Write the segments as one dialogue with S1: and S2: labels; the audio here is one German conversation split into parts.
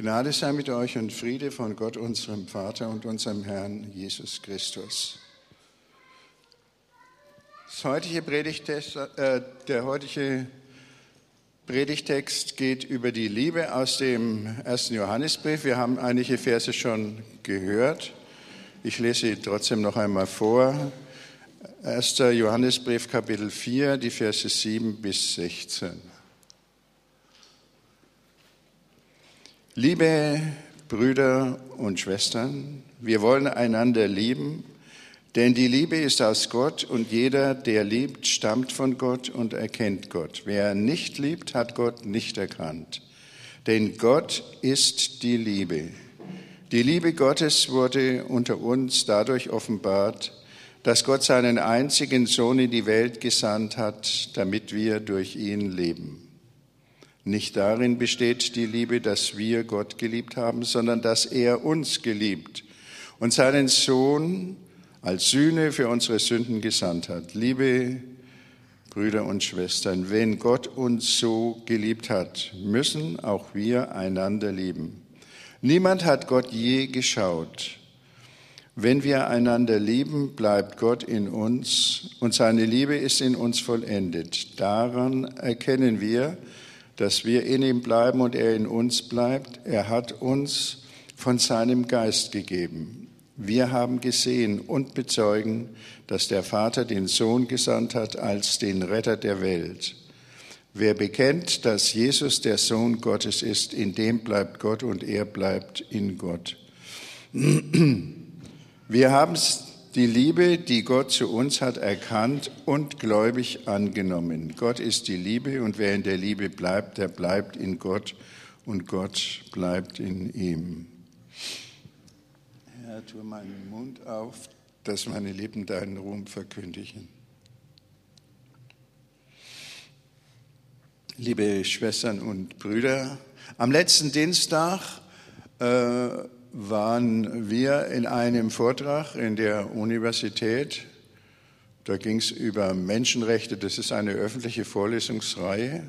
S1: Gnade sei mit euch und Friede von Gott, unserem Vater und unserem Herrn Jesus Christus. Das heutige Predigtest, äh, der heutige Predigtext geht über die Liebe aus dem ersten Johannesbrief. Wir haben einige Verse schon gehört. Ich lese sie trotzdem noch einmal vor. 1. Johannesbrief, Kapitel 4, die Verse 7 bis 16. Liebe Brüder und Schwestern, wir wollen einander lieben, denn die Liebe ist aus Gott und jeder, der liebt, stammt von Gott und erkennt Gott. Wer nicht liebt, hat Gott nicht erkannt. Denn Gott ist die Liebe. Die Liebe Gottes wurde unter uns dadurch offenbart, dass Gott seinen einzigen Sohn in die Welt gesandt hat, damit wir durch ihn leben. Nicht darin besteht die Liebe, dass wir Gott geliebt haben, sondern dass er uns geliebt und seinen Sohn als Sühne für unsere Sünden gesandt hat. Liebe Brüder und Schwestern, wenn Gott uns so geliebt hat, müssen auch wir einander lieben. Niemand hat Gott je geschaut. Wenn wir einander lieben, bleibt Gott in uns und seine Liebe ist in uns vollendet. Daran erkennen wir, dass wir in ihm bleiben und er in uns bleibt. Er hat uns von seinem Geist gegeben. Wir haben gesehen und bezeugen, dass der Vater den Sohn gesandt hat als den Retter der Welt. Wer bekennt, dass Jesus der Sohn Gottes ist, in dem bleibt Gott und er bleibt in Gott. Wir haben die Liebe, die Gott zu uns hat, erkannt und gläubig angenommen. Gott ist die Liebe und wer in der Liebe bleibt, der bleibt in Gott und Gott bleibt in ihm. Herr, tue meinen Mund auf, dass meine Lippen deinen Ruhm verkündigen. Liebe Schwestern und Brüder, am letzten Dienstag äh, waren wir in einem Vortrag in der Universität. Da ging es über Menschenrechte. Das ist eine öffentliche Vorlesungsreihe.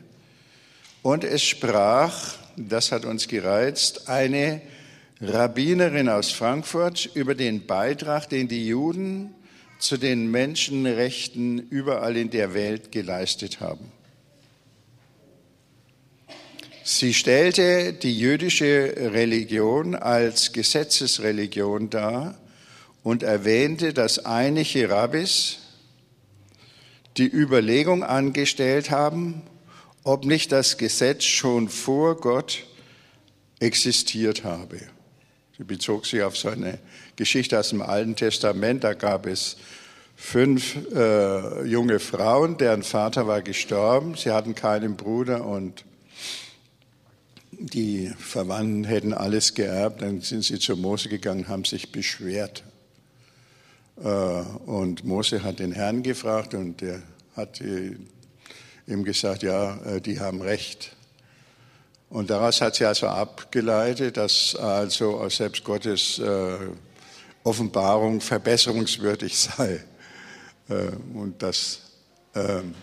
S1: Und es sprach, das hat uns gereizt, eine Rabbinerin aus Frankfurt über den Beitrag, den die Juden zu den Menschenrechten überall in der Welt geleistet haben. Sie stellte die jüdische Religion als Gesetzesreligion dar und erwähnte, dass einige Rabbis die Überlegung angestellt haben, ob nicht das Gesetz schon vor Gott existiert habe. Sie bezog sich auf so eine Geschichte aus dem Alten Testament. Da gab es fünf äh, junge Frauen, deren Vater war gestorben. Sie hatten keinen Bruder und die Verwandten hätten alles geerbt, dann sind sie zu Mose gegangen, haben sich beschwert. Äh, und Mose hat den Herrn gefragt und der hat ihm gesagt, ja, äh, die haben recht. Und daraus hat sie also abgeleitet, dass also selbst Gottes äh, Offenbarung verbesserungswürdig sei. Und dass ähm,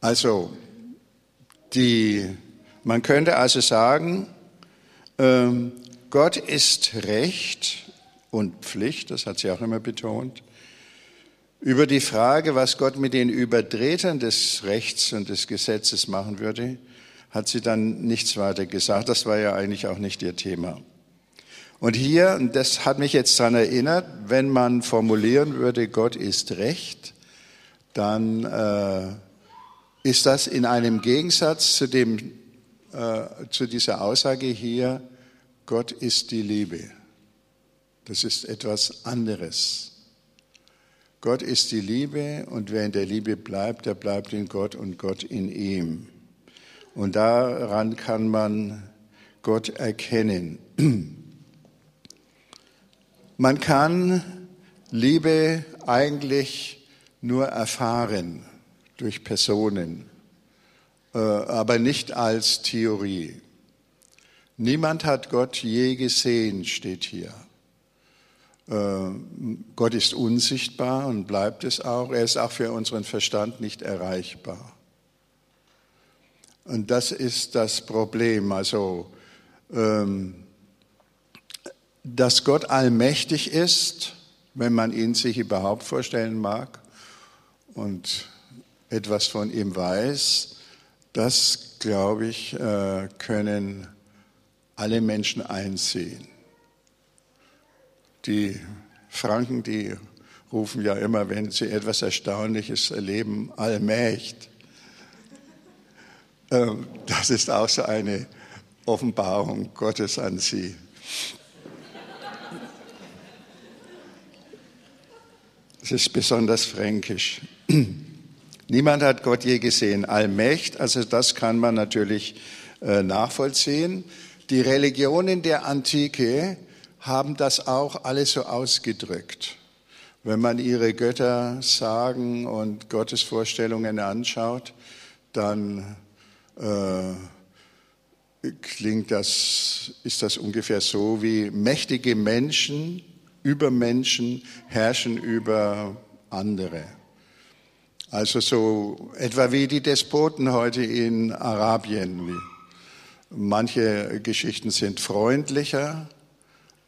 S1: also die man könnte also sagen, ähm, Gott ist Recht und Pflicht, das hat sie auch immer betont. Über die Frage, was Gott mit den Übertretern des Rechts und des Gesetzes machen würde, hat sie dann nichts weiter gesagt. Das war ja eigentlich auch nicht ihr Thema. Und hier, und das hat mich jetzt daran erinnert, wenn man formulieren würde, Gott ist Recht, dann äh, ist das in einem Gegensatz zu dem äh, zu dieser Aussage hier, Gott ist die Liebe. Das ist etwas anderes. Gott ist die Liebe und wer in der Liebe bleibt, der bleibt in Gott und Gott in ihm. Und daran kann man Gott erkennen. Man kann Liebe eigentlich nur erfahren durch Personen. Äh, aber nicht als Theorie. Niemand hat Gott je gesehen, steht hier. Äh, Gott ist unsichtbar und bleibt es auch. Er ist auch für unseren Verstand nicht erreichbar. Und das ist das Problem. Also ähm, dass Gott allmächtig ist, wenn man ihn sich überhaupt vorstellen mag und etwas von ihm weiß, das, glaube ich, äh, können alle Menschen einsehen. Die Franken, die rufen ja immer, wenn sie etwas Erstaunliches erleben, Allmächt. Ähm, das ist auch so eine Offenbarung Gottes an sie. Es ist besonders fränkisch. Niemand hat Gott je gesehen. Allmächt, also das kann man natürlich äh, nachvollziehen. Die Religionen der Antike haben das auch alles so ausgedrückt. Wenn man ihre Götter sagen und Gottesvorstellungen anschaut, dann äh, klingt das, ist das ungefähr so wie mächtige Menschen, Übermenschen herrschen über andere. Also so etwa wie die Despoten heute in Arabien. Manche Geschichten sind freundlicher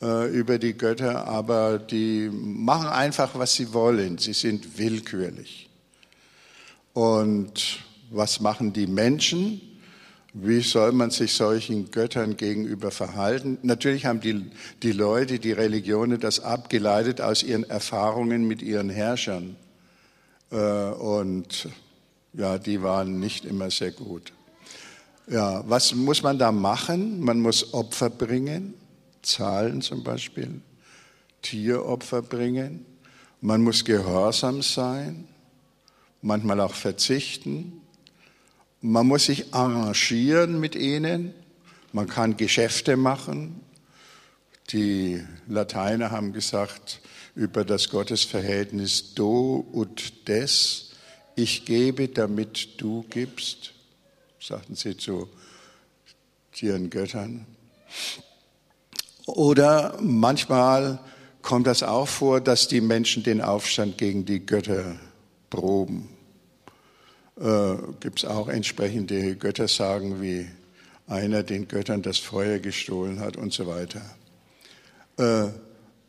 S1: äh, über die Götter, aber die machen einfach, was sie wollen. Sie sind willkürlich. Und was machen die Menschen? Wie soll man sich solchen Göttern gegenüber verhalten? Natürlich haben die, die Leute, die Religionen das abgeleitet aus ihren Erfahrungen mit ihren Herrschern. Äh, und ja, die waren nicht immer sehr gut. Ja, was muss man da machen? Man muss Opfer bringen, zahlen zum Beispiel, Tieropfer bringen. Man muss gehorsam sein, manchmal auch verzichten. Man muss sich arrangieren mit ihnen. Man kann Geschäfte machen. Die Lateiner haben gesagt über das Gottesverhältnis do und des. Ich gebe, damit du gibst, sagten sie zu ihren Göttern. Oder manchmal kommt das auch vor, dass die Menschen den Aufstand gegen die Götter proben äh, gibt es auch entsprechende Göttersagen, wie einer den Göttern das Feuer gestohlen hat und so weiter. Äh,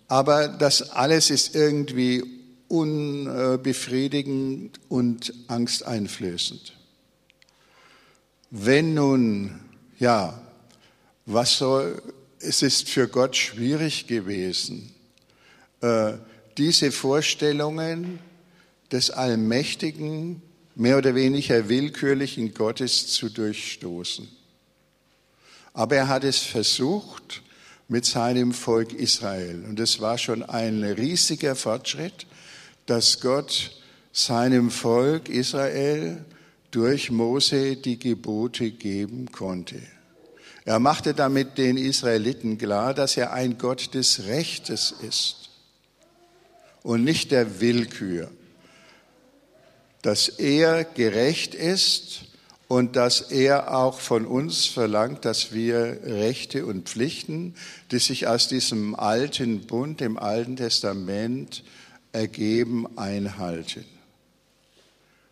S1: aber das alles ist irgendwie unbefriedigend und angsteinflößend. Wenn nun, ja, was soll, es ist für Gott schwierig gewesen, äh, diese Vorstellungen des Allmächtigen mehr oder weniger willkürlichen Gottes zu durchstoßen. Aber er hat es versucht mit seinem Volk Israel. Und es war schon ein riesiger Fortschritt, dass Gott seinem Volk Israel durch Mose die Gebote geben konnte. Er machte damit den Israeliten klar, dass er ein Gott des Rechtes ist und nicht der Willkür dass er gerecht ist und dass er auch von uns verlangt, dass wir Rechte und Pflichten, die sich aus diesem alten Bund, dem Alten Testament ergeben, einhalten.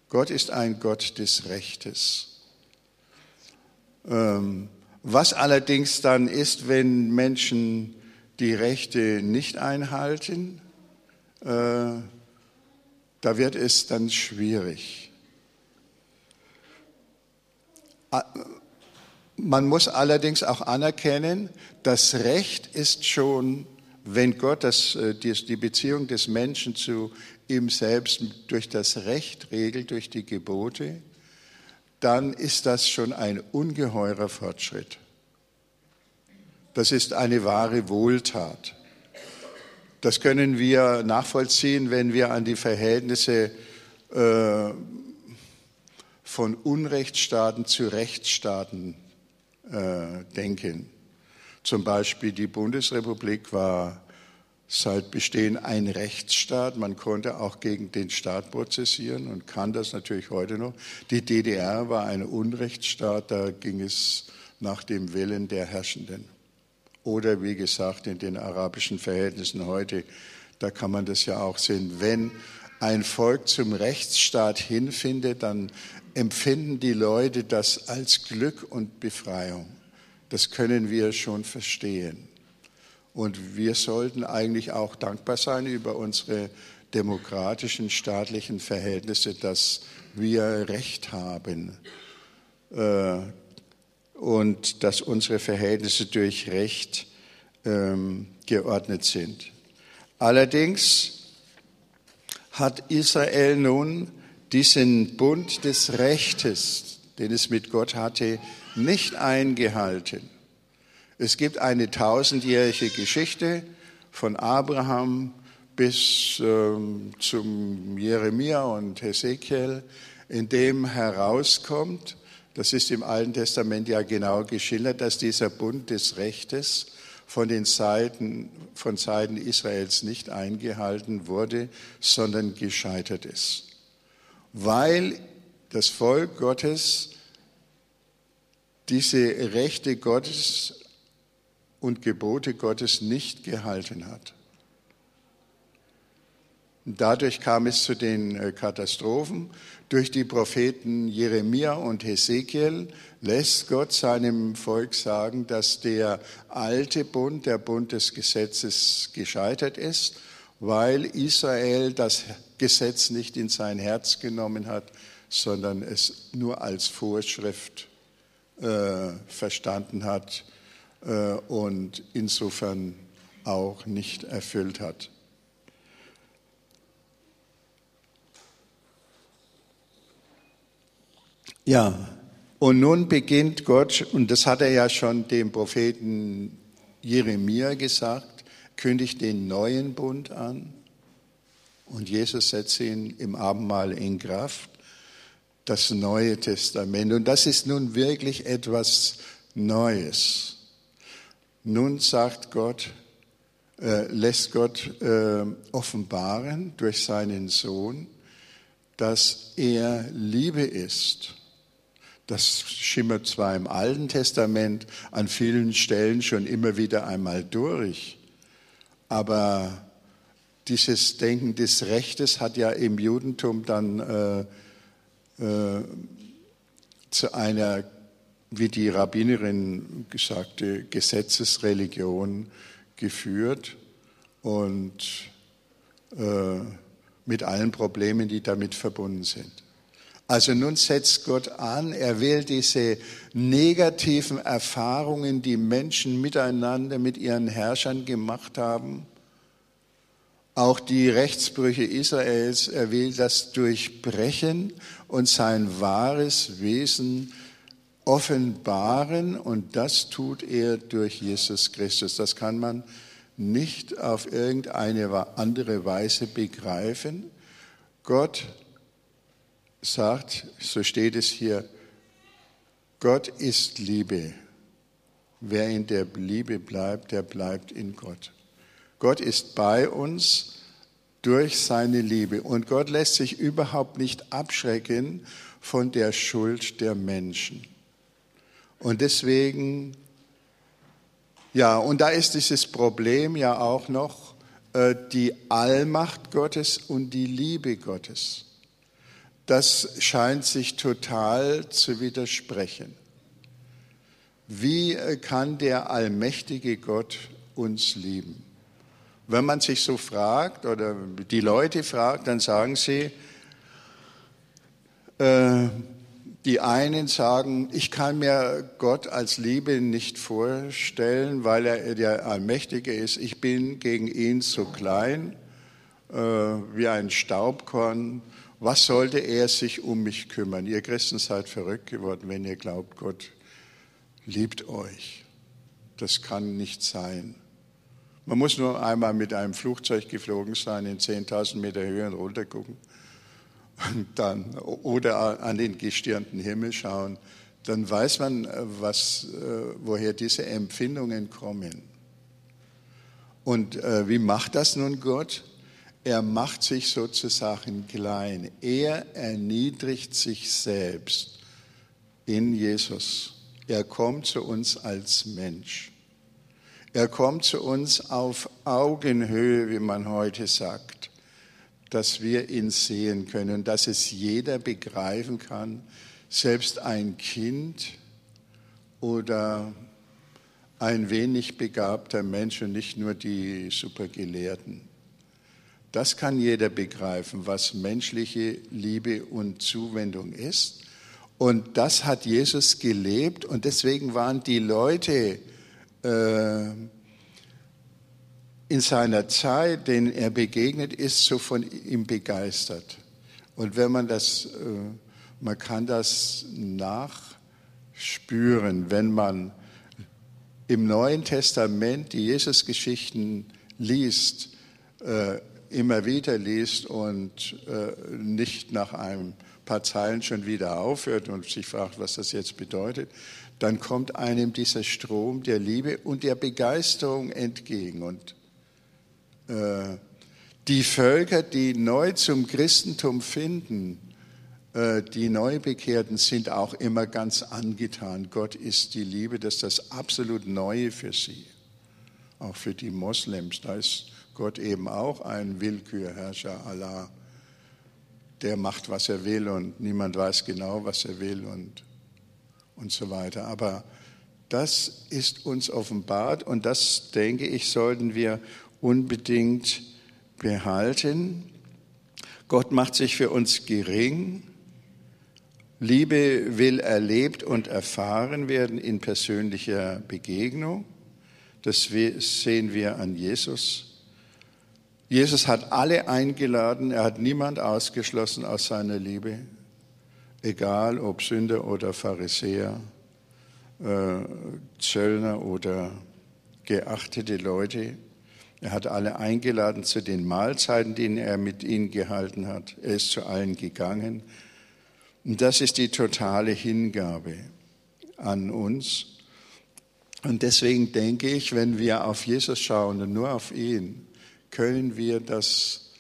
S1: Gott ist ein Gott des Rechtes. Ähm, was allerdings dann ist, wenn Menschen die Rechte nicht einhalten, äh, da wird es dann schwierig. Man muss allerdings auch anerkennen, das Recht ist schon, wenn Gott das, äh, die Beziehung des Menschen zu ihm selbst durch das Recht regelt, durch die Gebote, dann ist das schon ein ungeheurer Fortschritt. Das ist eine wahre Wohltat. Das können wir nachvollziehen, wenn wir an die Verhältnisse äh, von Unrechtsstaaten zu Rechtsstaaten äh, denken. Zum Beispiel die Bundesrepublik war seit Bestehen ein Rechtsstaat. Man konnte auch gegen den Staat prozessieren und kann das natürlich heute noch. Die DDR war ein Unrechtsstaat, da ging es nach dem Willen der Herrschenden. Oder wie gesagt, in den arabischen Verhältnissen heute, da kann man das ja auch sehen. Wenn ein Volk zum Rechtsstaat hinfindet, dann empfinden die Leute das als Glück und Befreiung. Das können wir schon verstehen. Und wir sollten eigentlich auch dankbar sein über unsere demokratischen, staatlichen Verhältnisse, dass wir Recht haben äh, und dass unsere Verhältnisse durch Recht ähm, geordnet sind. Allerdings hat Israel nun diesen Bund des Rechtes, den es mit Gott hatte, nicht eingehalten. Es gibt eine tausendjährige Geschichte von Abraham bis ähm, zum Jeremia und Hesekiel, in dem herauskommt, das ist im Alten Testament ja genau geschildert, dass dieser Bund des Rechtes von den Seiten, von Seiten Israels nicht eingehalten wurde, sondern gescheitert ist. Weil das Volk Gottes diese Rechte Gottes und Gebote Gottes nicht gehalten hat. Dadurch kam es zu den äh, Katastrophen. Durch die Propheten Jeremia und Hesekiel lässt Gott seinem Volk sagen, dass der alte Bund, der Bund des Gesetzes, gescheitert ist, weil Israel das Gesetz nicht in sein Herz genommen hat, sondern es nur als Vorschrift äh, verstanden hat äh, und insofern auch nicht erfüllt hat. Ja, und nun beginnt Gott, und das hat er ja schon dem Propheten Jeremia gesagt, kündigt den neuen Bund an. Und Jesus setzt ihn im Abendmahl in Kraft, das Neue Testament. Und das ist nun wirklich etwas Neues. Nun sagt Gott, äh, lässt Gott äh, offenbaren durch seinen Sohn, dass er Liebe ist das schimmert zwar im Alten Testament an vielen Stellen schon immer wieder einmal durch, aber dieses Denken des Rechtes hat ja im Judentum dann äh, äh, zu einer, wie die Rabbinerin gesagte, Gesetzesreligion geführt und äh, mit allen Problemen, die damit verbunden sind. Also nun setzt Gott an, er will diese negativen Erfahrungen, die Menschen miteinander mit ihren Herrschern gemacht haben, auch die Rechtsbrüche Israels, er will das durchbrechen und sein wahres Wesen offenbaren und das tut er durch Jesus Christus. Das kann man nicht auf irgendeine andere Weise begreifen. Gott sagt, so steht es hier, Gott ist Liebe. Wer in der Liebe bleibt, der bleibt in Gott. Gott ist bei uns durch seine Liebe und Gott lässt sich überhaupt nicht abschrecken von der Schuld der Menschen. Und deswegen, ja, und da ist dieses Problem ja auch noch äh, die Allmacht Gottes und die Liebe Gottes das scheint sich total zu widersprechen. Wie äh, kann der allmächtige Gott uns lieben? Wenn man sich so fragt oder die Leute fragt, dann sagen sie, äh, die einen sagen, ich kann mir Gott als Liebe nicht vorstellen, weil er der Allmächtige ist. Ich bin gegen ihn zu klein, äh, wie ein Staubkorn was sollte er sich um mich kümmern? Ihr Christen seid verrückt geworden, wenn ihr glaubt, Gott liebt euch. Das kann nicht sein. Man muss nur einmal mit einem Flugzeug geflogen sein, in 10.000 Meter Höhe und runter gucken und dann, oder an den gestirnten Himmel schauen. Dann weiß man, was, äh, woher diese Empfindungen kommen. Und äh, wie macht das nun Gott? Er macht sich sozusagen klein. Er erniedrigt sich selbst in Jesus. Er kommt zu uns als Mensch. Er kommt zu uns auf Augenhöhe, wie man heute sagt, dass wir ihn sehen können, dass es jeder begreifen kann, selbst ein Kind oder ein wenig begabter Mensch und nicht nur die Supergelehrten. Das kann jeder begreifen, was menschliche Liebe und Zuwendung ist. Und das hat Jesus gelebt und deswegen waren die Leute äh, in seiner Zeit, denen er begegnet ist, so von ihm begeistert. Und wenn man das, äh, man kann das nachspüren, wenn man im Neuen Testament die Jesus-Geschichten liest, äh, immer wieder liest und äh, nicht nach ein paar Zeilen schon wieder aufhört und sich fragt, was das jetzt bedeutet, dann kommt einem dieser Strom der Liebe und der Begeisterung entgegen. Und äh, die Völker, die neu zum Christentum finden, äh, die Neubekehrten sind auch immer ganz angetan. Gott ist die Liebe, das ist das absolut Neue für sie. Auch für die Moslems, da ist Gott eben auch ein Willkürherrscher, Allah. Der macht, was er will und niemand weiß genau, was er will und, und so weiter. Aber das ist uns offenbart und das, denke ich, sollten wir unbedingt behalten. Gott macht sich für uns gering Liebe will erlebt und erfahren werden in persönlicher Begegnung. Das sehen wir an Jesus. Jesus hat alle eingeladen, er hat niemand ausgeschlossen aus seiner Liebe, egal ob Sünder oder Pharisäer, äh, Zöllner oder geachtete Leute. Er hat alle eingeladen zu den Mahlzeiten, die er mit ihnen gehalten hat. Er ist zu allen gegangen. Und das ist die totale Hingabe an uns. Und deswegen denke ich, wenn wir auf Jesus schauen und nur auf ihn, können wir das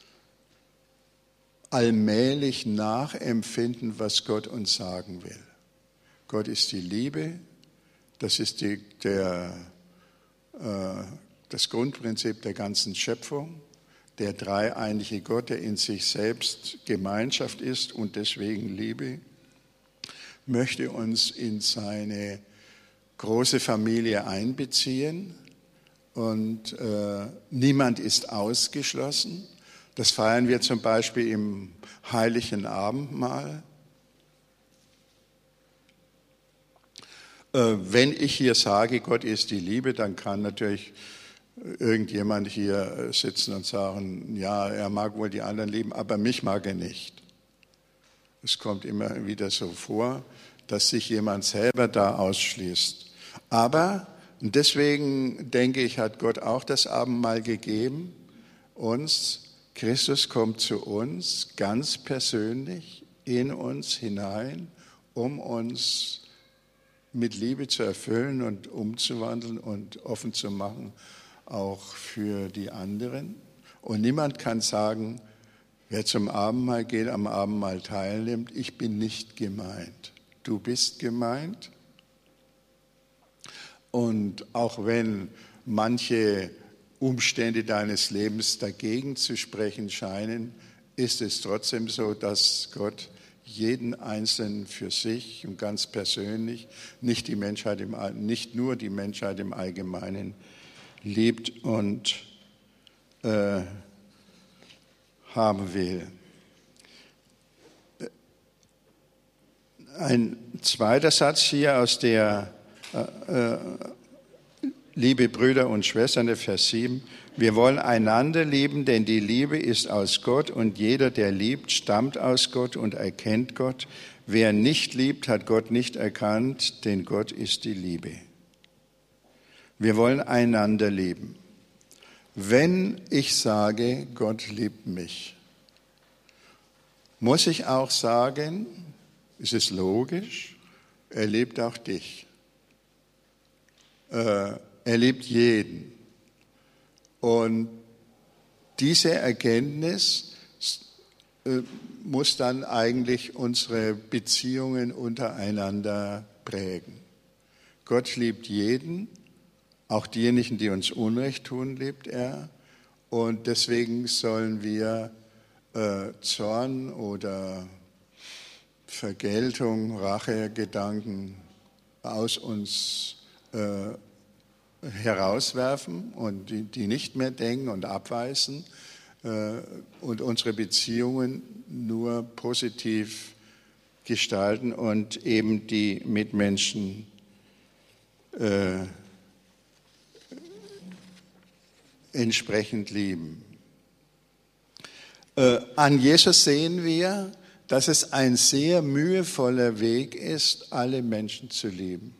S1: allmählich nachempfinden, was Gott uns sagen will. Gott ist die Liebe, das ist die, der, äh, das Grundprinzip der ganzen Schöpfung der dreieinige Gott, der in sich selbst Gemeinschaft ist und deswegen Liebe, möchte uns in seine große Familie einbeziehen und äh, niemand ist ausgeschlossen. Das feiern wir zum Beispiel im heiligen Abendmahl. Äh, wenn ich hier sage, Gott ist die Liebe, dann kann natürlich irgendjemand hier sitzen und sagen, ja, er mag wohl die anderen lieben, aber mich mag er nicht. Es kommt immer wieder so vor, dass sich jemand selber da ausschließt. Aber und deswegen denke ich, hat Gott auch das Abendmahl gegeben, uns. Christus kommt zu uns ganz persönlich in uns hinein, um uns mit Liebe zu erfüllen und umzuwandeln und offen zu machen auch für die anderen. Und niemand kann sagen, wer zum Abendmahl geht, am Abendmahl teilnimmt, ich bin nicht gemeint. Du bist gemeint. Und auch wenn manche Umstände deines Lebens dagegen zu sprechen scheinen, ist es trotzdem so, dass Gott jeden Einzelnen für sich und ganz persönlich, nicht, die Menschheit im, nicht nur die Menschheit im Allgemeinen, liebt und äh, haben will. Ein zweiter Satz hier aus der Liebe Brüder und Schwestern, Vers 7. Wir wollen einander lieben, denn die Liebe ist aus Gott und jeder, der liebt, stammt aus Gott und erkennt Gott. Wer nicht liebt, hat Gott nicht erkannt, denn Gott ist die Liebe. Wir wollen einander lieben. Wenn ich sage, Gott liebt mich, muss ich auch sagen, ist es logisch, er liebt auch dich. Äh, er liebt jeden. Und diese Erkenntnis äh, muss dann eigentlich unsere Beziehungen untereinander prägen. Gott liebt jeden auch diejenigen, die uns Unrecht tun, liebt er. Und deswegen sollen wir äh, Zorn oder Vergeltung, Rachegedanken aus uns äh, herauswerfen und die, die nicht mehr denken und abweisen äh, und unsere Beziehungen nur positiv gestalten und eben die Mitmenschen äh, entsprechend lieben. Äh, an Jesus sehen wir, dass es ein sehr mühevoller Weg ist, alle Menschen zu lieben.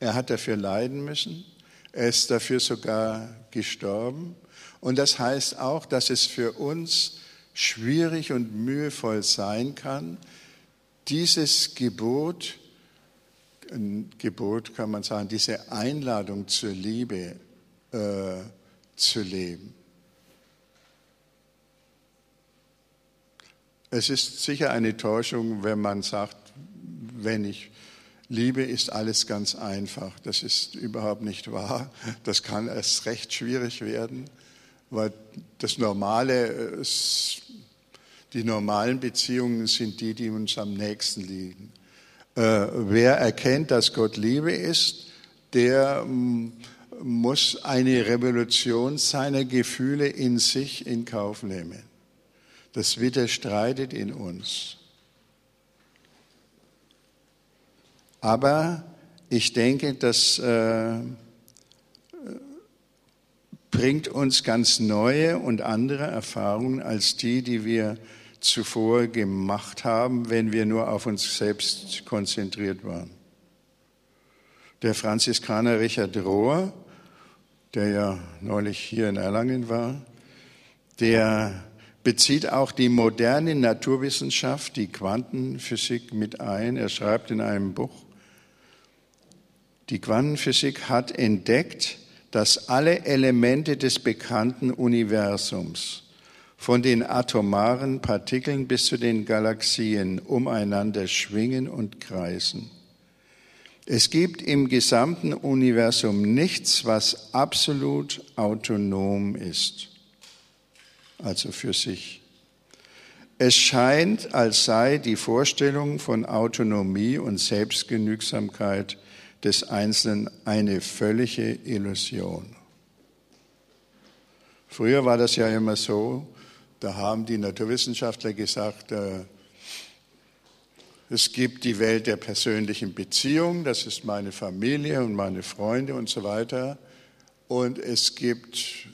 S1: Er hat dafür leiden müssen, er ist dafür sogar gestorben. Und das heißt auch, dass es für uns schwierig und mühevoll sein kann, dieses Gebot, ein Gebot kann man sagen, diese Einladung zur Liebe äh, zu leben. Es ist sicher eine Täuschung, wenn man sagt, wenn ich liebe, ist alles ganz einfach. Das ist überhaupt nicht wahr. Das kann erst recht schwierig werden, weil das Normale, die normalen Beziehungen sind die, die uns am nächsten liegen. Äh, wer erkennt, dass Gott Liebe ist, der mm, muss eine Revolution seiner Gefühle in sich in Kauf nehmen. Das widerstreitet in uns. Aber ich denke, das äh, bringt uns ganz neue und andere Erfahrungen als die, die wir zuvor gemacht haben, wenn wir nur auf uns selbst konzentriert waren. Der Franziskaner Richard Rohr, der ja neulich hier in Erlangen war, der bezieht auch die moderne Naturwissenschaft, die Quantenphysik mit ein. Er schreibt in einem Buch, die Quantenphysik hat entdeckt, dass alle Elemente des bekannten Universums, von den atomaren Partikeln bis zu den Galaxien, umeinander schwingen und kreisen. Es gibt im gesamten Universum nichts, was absolut autonom ist, also für sich. Es scheint, als sei die Vorstellung von Autonomie und Selbstgenügsamkeit des Einzelnen eine völlige Illusion. Früher war das ja immer so, da haben die Naturwissenschaftler gesagt, äh, es gibt die Welt der persönlichen Beziehung, das ist meine Familie und meine Freunde und so weiter. Und es gibt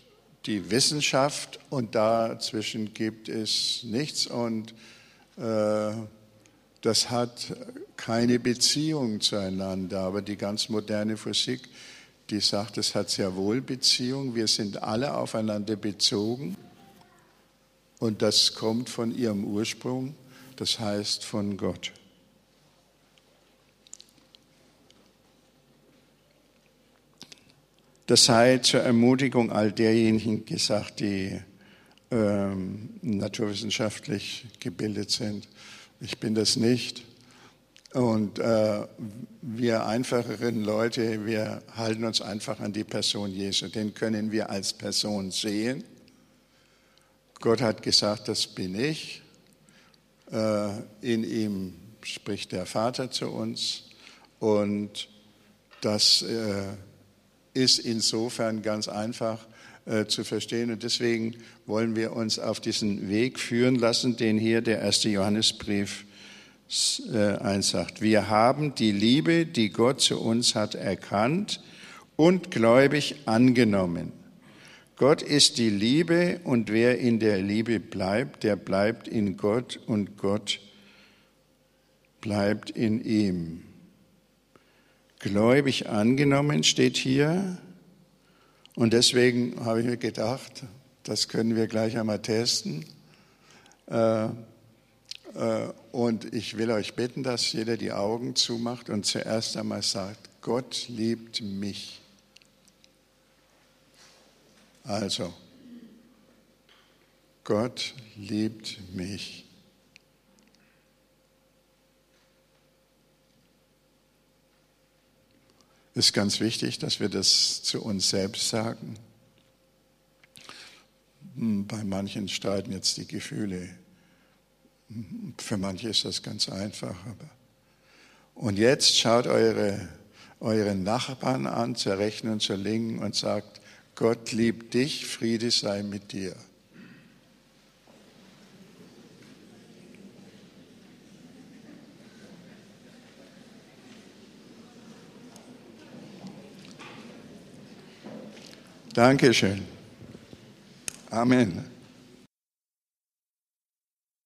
S1: die Wissenschaft und dazwischen gibt es nichts. Und äh, das hat keine Beziehung zueinander. Aber die ganz moderne Physik, die sagt, es hat sehr wohl Beziehung. Wir sind alle aufeinander bezogen. Und das kommt von ihrem Ursprung, das heißt von Gott. Das sei zur Ermutigung all derjenigen gesagt, die ähm, naturwissenschaftlich gebildet sind. Ich bin das nicht. Und äh, wir einfacheren Leute, wir halten uns einfach an die Person Jesu. Den können wir als Person sehen. Gott hat gesagt, das bin ich. Äh, in ihm spricht der Vater zu uns. Und das äh, ist insofern ganz einfach äh, zu verstehen. Und deswegen wollen wir uns auf diesen Weg führen lassen, den hier der erste Johannesbrief äh, einsagt. Wir haben die Liebe, die Gott zu uns hat, erkannt und gläubig angenommen. Gott ist die Liebe und wer in der Liebe bleibt, der bleibt in Gott und Gott bleibt in ihm. Gläubig angenommen steht hier und deswegen habe ich mir gedacht, das können wir gleich einmal testen. Äh, äh, und ich will euch bitten, dass jeder die Augen zumacht und zuerst einmal sagt, Gott liebt mich. Also, Gott liebt mich. Ist ganz wichtig, dass wir das zu uns selbst sagen. Hm, bei manchen streiten jetzt die Gefühle. Hm, für manche ist das ganz einfach. Und jetzt schaut eure, euren Nachbarn an, zur Rechten und zur Linken und sagt, Gott liebt dich, Friede sei mit dir. Dankeschön. Amen.